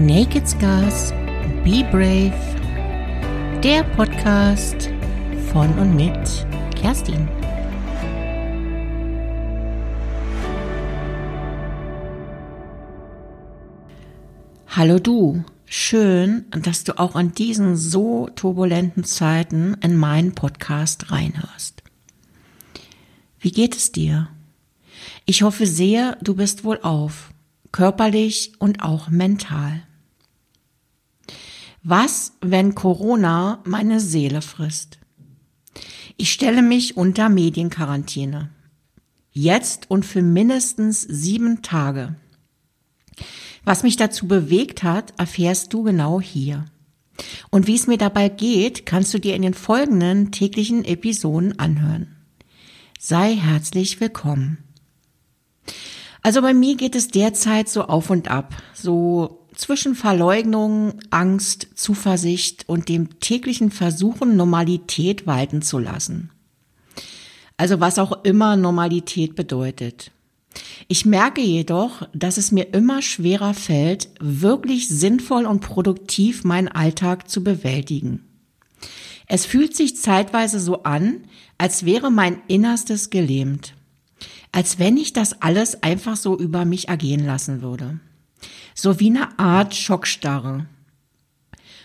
Naked Scars, Be Brave, der Podcast von und mit Kerstin. Hallo du, schön, dass du auch an diesen so turbulenten Zeiten in meinen Podcast reinhörst. Wie geht es dir? Ich hoffe sehr, du bist wohl auf, körperlich und auch mental. Was, wenn Corona meine Seele frisst? Ich stelle mich unter Medienquarantäne. Jetzt und für mindestens sieben Tage. Was mich dazu bewegt hat, erfährst du genau hier. Und wie es mir dabei geht, kannst du dir in den folgenden täglichen Episoden anhören. Sei herzlich willkommen. Also bei mir geht es derzeit so auf und ab, so zwischen Verleugnung, Angst, Zuversicht und dem täglichen Versuchen, Normalität walten zu lassen. Also was auch immer Normalität bedeutet. Ich merke jedoch, dass es mir immer schwerer fällt, wirklich sinnvoll und produktiv meinen Alltag zu bewältigen. Es fühlt sich zeitweise so an, als wäre mein Innerstes gelähmt als wenn ich das alles einfach so über mich ergehen lassen würde. So wie eine Art Schockstarre.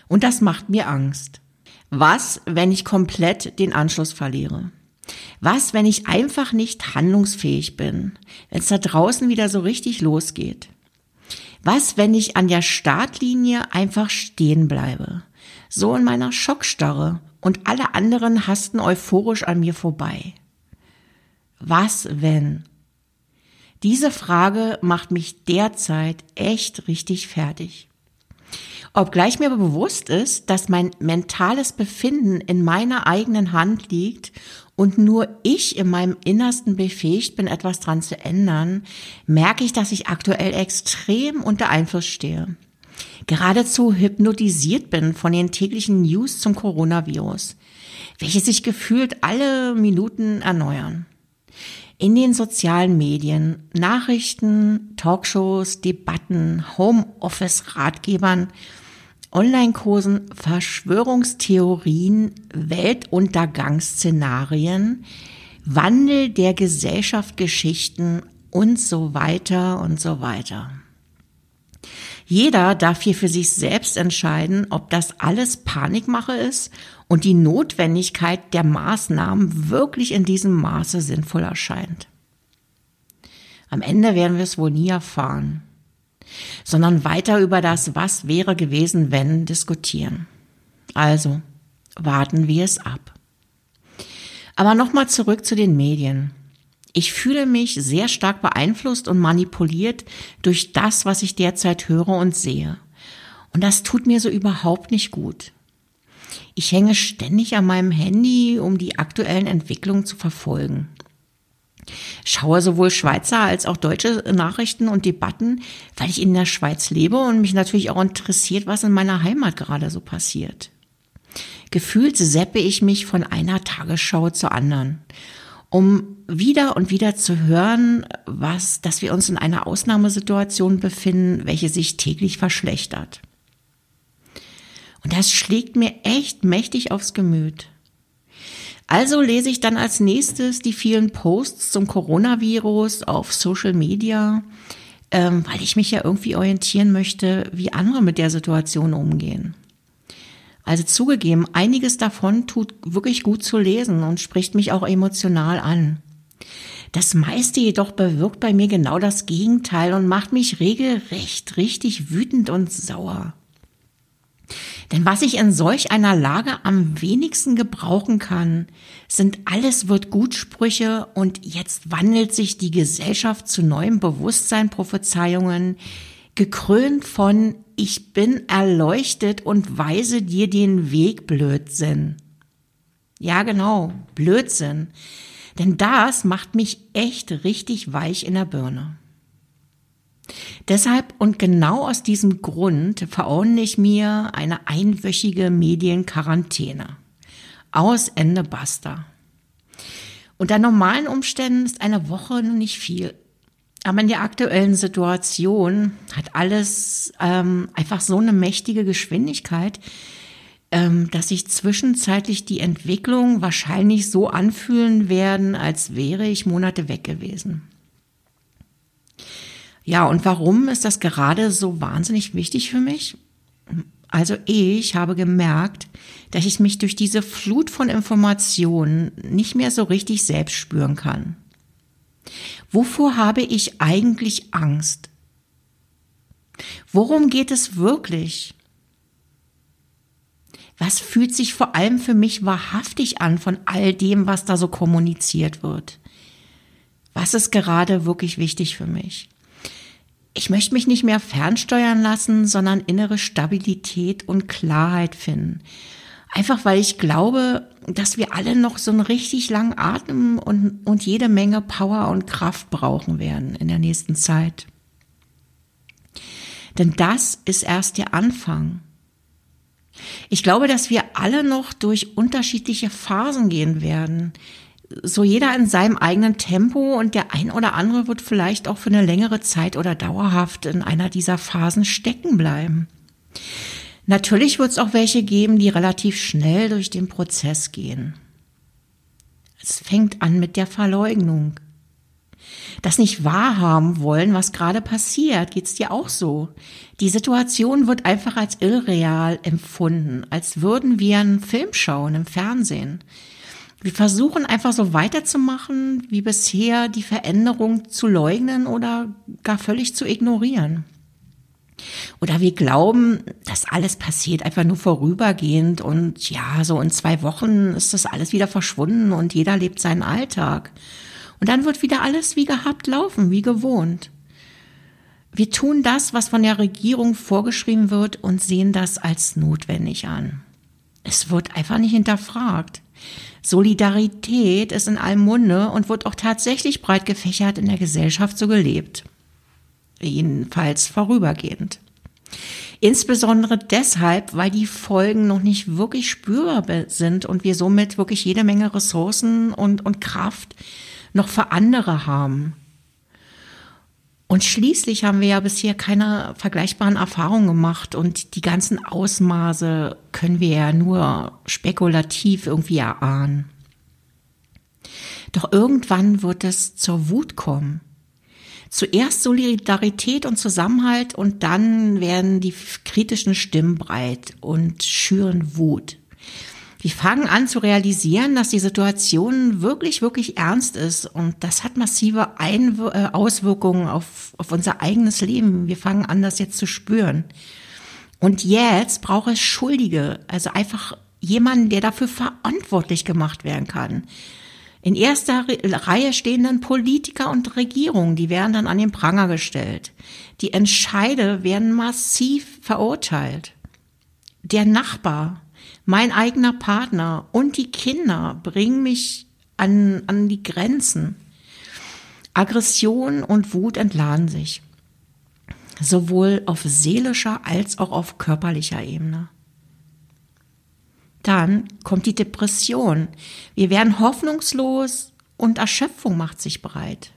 Und das macht mir Angst. Was, wenn ich komplett den Anschluss verliere? Was, wenn ich einfach nicht handlungsfähig bin, wenn es da draußen wieder so richtig losgeht? Was, wenn ich an der Startlinie einfach stehen bleibe, so in meiner Schockstarre und alle anderen hasten euphorisch an mir vorbei? Was wenn? Diese Frage macht mich derzeit echt richtig fertig. Obgleich mir bewusst ist, dass mein mentales Befinden in meiner eigenen Hand liegt und nur ich in meinem Innersten befähigt bin, etwas dran zu ändern, merke ich, dass ich aktuell extrem unter Einfluss stehe. Geradezu hypnotisiert bin von den täglichen News zum Coronavirus, welche sich gefühlt alle Minuten erneuern in den sozialen Medien, Nachrichten, Talkshows, Debatten, Homeoffice-Ratgebern, Online-Kursen, Verschwörungstheorien, Weltuntergangsszenarien, Wandel der Gesellschaft, Geschichten und so weiter und so weiter. Jeder darf hier für sich selbst entscheiden, ob das alles Panikmache ist und die Notwendigkeit der Maßnahmen wirklich in diesem Maße sinnvoll erscheint. Am Ende werden wir es wohl nie erfahren, sondern weiter über das Was wäre gewesen, wenn diskutieren. Also warten wir es ab. Aber nochmal zurück zu den Medien. Ich fühle mich sehr stark beeinflusst und manipuliert durch das, was ich derzeit höre und sehe. Und das tut mir so überhaupt nicht gut. Ich hänge ständig an meinem Handy, um die aktuellen Entwicklungen zu verfolgen. Schaue sowohl Schweizer als auch deutsche Nachrichten und Debatten, weil ich in der Schweiz lebe und mich natürlich auch interessiert, was in meiner Heimat gerade so passiert. Gefühlt seppe ich mich von einer Tagesschau zur anderen um wieder und wieder zu hören, was, dass wir uns in einer Ausnahmesituation befinden, welche sich täglich verschlechtert. Und das schlägt mir echt mächtig aufs Gemüt. Also lese ich dann als nächstes die vielen Posts zum Coronavirus auf Social Media, ähm, weil ich mich ja irgendwie orientieren möchte, wie andere mit der Situation umgehen. Also zugegeben, einiges davon tut wirklich gut zu lesen und spricht mich auch emotional an. Das meiste jedoch bewirkt bei mir genau das Gegenteil und macht mich regelrecht richtig wütend und sauer. Denn was ich in solch einer Lage am wenigsten gebrauchen kann, sind alles wird Gutsprüche und jetzt wandelt sich die Gesellschaft zu neuem Bewusstsein Prophezeiungen, gekrönt von Ich bin erleuchtet und weise dir den Weg, Blödsinn. Ja, genau, Blödsinn. Denn das macht mich echt richtig weich in der Birne. Deshalb und genau aus diesem Grund verordne ich mir eine einwöchige Medienquarantäne. Aus Ende basta. Unter normalen Umständen ist eine Woche nicht viel. Aber in der aktuellen Situation hat alles ähm, einfach so eine mächtige Geschwindigkeit, ähm, dass sich zwischenzeitlich die Entwicklung wahrscheinlich so anfühlen werden, als wäre ich Monate weg gewesen. Ja, und warum ist das gerade so wahnsinnig wichtig für mich? Also ich habe gemerkt, dass ich mich durch diese Flut von Informationen nicht mehr so richtig selbst spüren kann. Wovor habe ich eigentlich Angst? Worum geht es wirklich? Was fühlt sich vor allem für mich wahrhaftig an von all dem, was da so kommuniziert wird? Was ist gerade wirklich wichtig für mich? Ich möchte mich nicht mehr fernsteuern lassen, sondern innere Stabilität und Klarheit finden. Einfach weil ich glaube, dass wir alle noch so einen richtig langen Atem und, und jede Menge Power und Kraft brauchen werden in der nächsten Zeit. Denn das ist erst der Anfang. Ich glaube, dass wir alle noch durch unterschiedliche Phasen gehen werden so jeder in seinem eigenen Tempo und der ein oder andere wird vielleicht auch für eine längere Zeit oder dauerhaft in einer dieser Phasen stecken bleiben. Natürlich wird es auch welche geben, die relativ schnell durch den Prozess gehen. Es fängt an mit der Verleugnung. Das nicht wahrhaben wollen, was gerade passiert, geht's dir auch so. Die Situation wird einfach als irreal empfunden, als würden wir einen Film schauen im Fernsehen. Wir versuchen einfach so weiterzumachen wie bisher, die Veränderung zu leugnen oder gar völlig zu ignorieren. Oder wir glauben, dass alles passiert einfach nur vorübergehend und ja, so in zwei Wochen ist das alles wieder verschwunden und jeder lebt seinen Alltag. Und dann wird wieder alles wie gehabt laufen, wie gewohnt. Wir tun das, was von der Regierung vorgeschrieben wird und sehen das als notwendig an. Es wird einfach nicht hinterfragt. Solidarität ist in allem Munde und wird auch tatsächlich breit gefächert in der Gesellschaft so gelebt. Jedenfalls vorübergehend. Insbesondere deshalb, weil die Folgen noch nicht wirklich spürbar sind und wir somit wirklich jede Menge Ressourcen und, und Kraft noch für andere haben. Und schließlich haben wir ja bisher keine vergleichbaren Erfahrungen gemacht und die ganzen Ausmaße können wir ja nur spekulativ irgendwie erahnen. Doch irgendwann wird es zur Wut kommen. Zuerst Solidarität und Zusammenhalt und dann werden die kritischen Stimmen breit und schüren Wut. Wir fangen an zu realisieren, dass die Situation wirklich, wirklich ernst ist und das hat massive Einw äh, Auswirkungen auf, auf unser eigenes Leben. Wir fangen an, das jetzt zu spüren. Und jetzt braucht es Schuldige, also einfach jemanden, der dafür verantwortlich gemacht werden kann. In erster Reihe stehen dann Politiker und Regierungen, die werden dann an den Pranger gestellt. Die Entscheide werden massiv verurteilt. Der Nachbar, mein eigener Partner und die Kinder bringen mich an, an die Grenzen. Aggression und Wut entladen sich. Sowohl auf seelischer als auch auf körperlicher Ebene. Dann kommt die Depression. Wir werden hoffnungslos und Erschöpfung macht sich breit.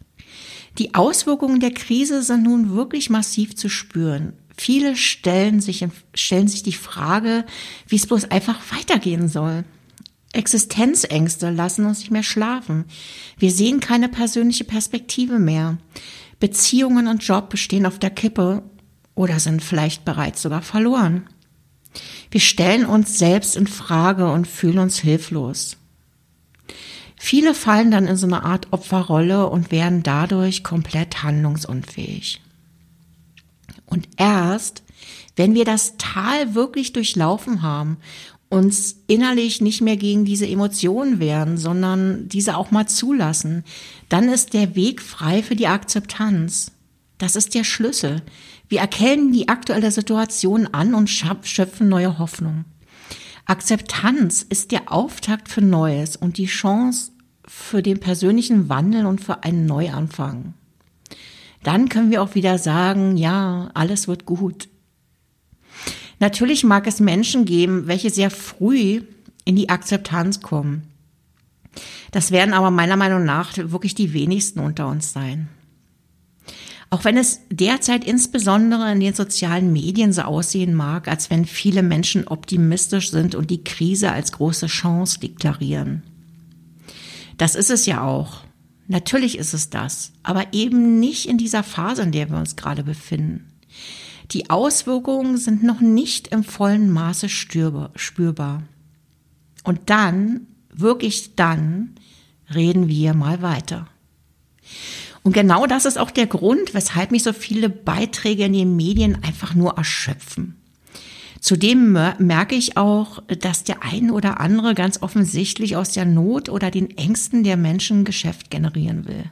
Die Auswirkungen der Krise sind nun wirklich massiv zu spüren. Viele stellen sich, stellen sich die Frage, wie es bloß einfach weitergehen soll. Existenzängste lassen uns nicht mehr schlafen. Wir sehen keine persönliche Perspektive mehr. Beziehungen und Job stehen auf der Kippe oder sind vielleicht bereits sogar verloren. Wir stellen uns selbst in Frage und fühlen uns hilflos. Viele fallen dann in so eine Art Opferrolle und werden dadurch komplett handlungsunfähig. Und erst, wenn wir das Tal wirklich durchlaufen haben, uns innerlich nicht mehr gegen diese Emotionen wehren, sondern diese auch mal zulassen, dann ist der Weg frei für die Akzeptanz. Das ist der Schlüssel. Wir erkennen die aktuelle Situation an und schöpfen neue Hoffnung. Akzeptanz ist der Auftakt für Neues und die Chance für den persönlichen Wandel und für einen Neuanfang dann können wir auch wieder sagen, ja, alles wird gut. Natürlich mag es Menschen geben, welche sehr früh in die Akzeptanz kommen. Das werden aber meiner Meinung nach wirklich die wenigsten unter uns sein. Auch wenn es derzeit insbesondere in den sozialen Medien so aussehen mag, als wenn viele Menschen optimistisch sind und die Krise als große Chance deklarieren. Das ist es ja auch. Natürlich ist es das, aber eben nicht in dieser Phase, in der wir uns gerade befinden. Die Auswirkungen sind noch nicht im vollen Maße spürbar. Und dann, wirklich dann, reden wir mal weiter. Und genau das ist auch der Grund, weshalb mich so viele Beiträge in den Medien einfach nur erschöpfen. Zudem merke ich auch, dass der ein oder andere ganz offensichtlich aus der Not oder den Ängsten der Menschen Geschäft generieren will.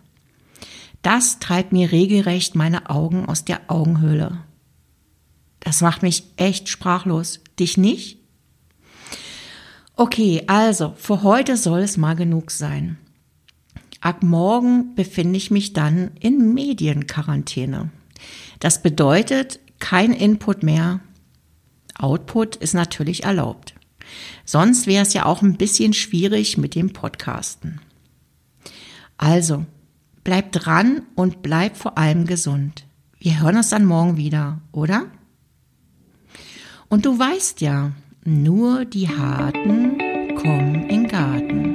Das treibt mir regelrecht meine Augen aus der Augenhöhle. Das macht mich echt sprachlos. Dich nicht? Okay, also, für heute soll es mal genug sein. Ab morgen befinde ich mich dann in Medienquarantäne. Das bedeutet kein Input mehr. Output ist natürlich erlaubt. Sonst wäre es ja auch ein bisschen schwierig mit dem Podcasten. Also, bleib dran und bleib vor allem gesund. Wir hören uns dann morgen wieder, oder? Und du weißt ja, nur die Harten kommen in Garten.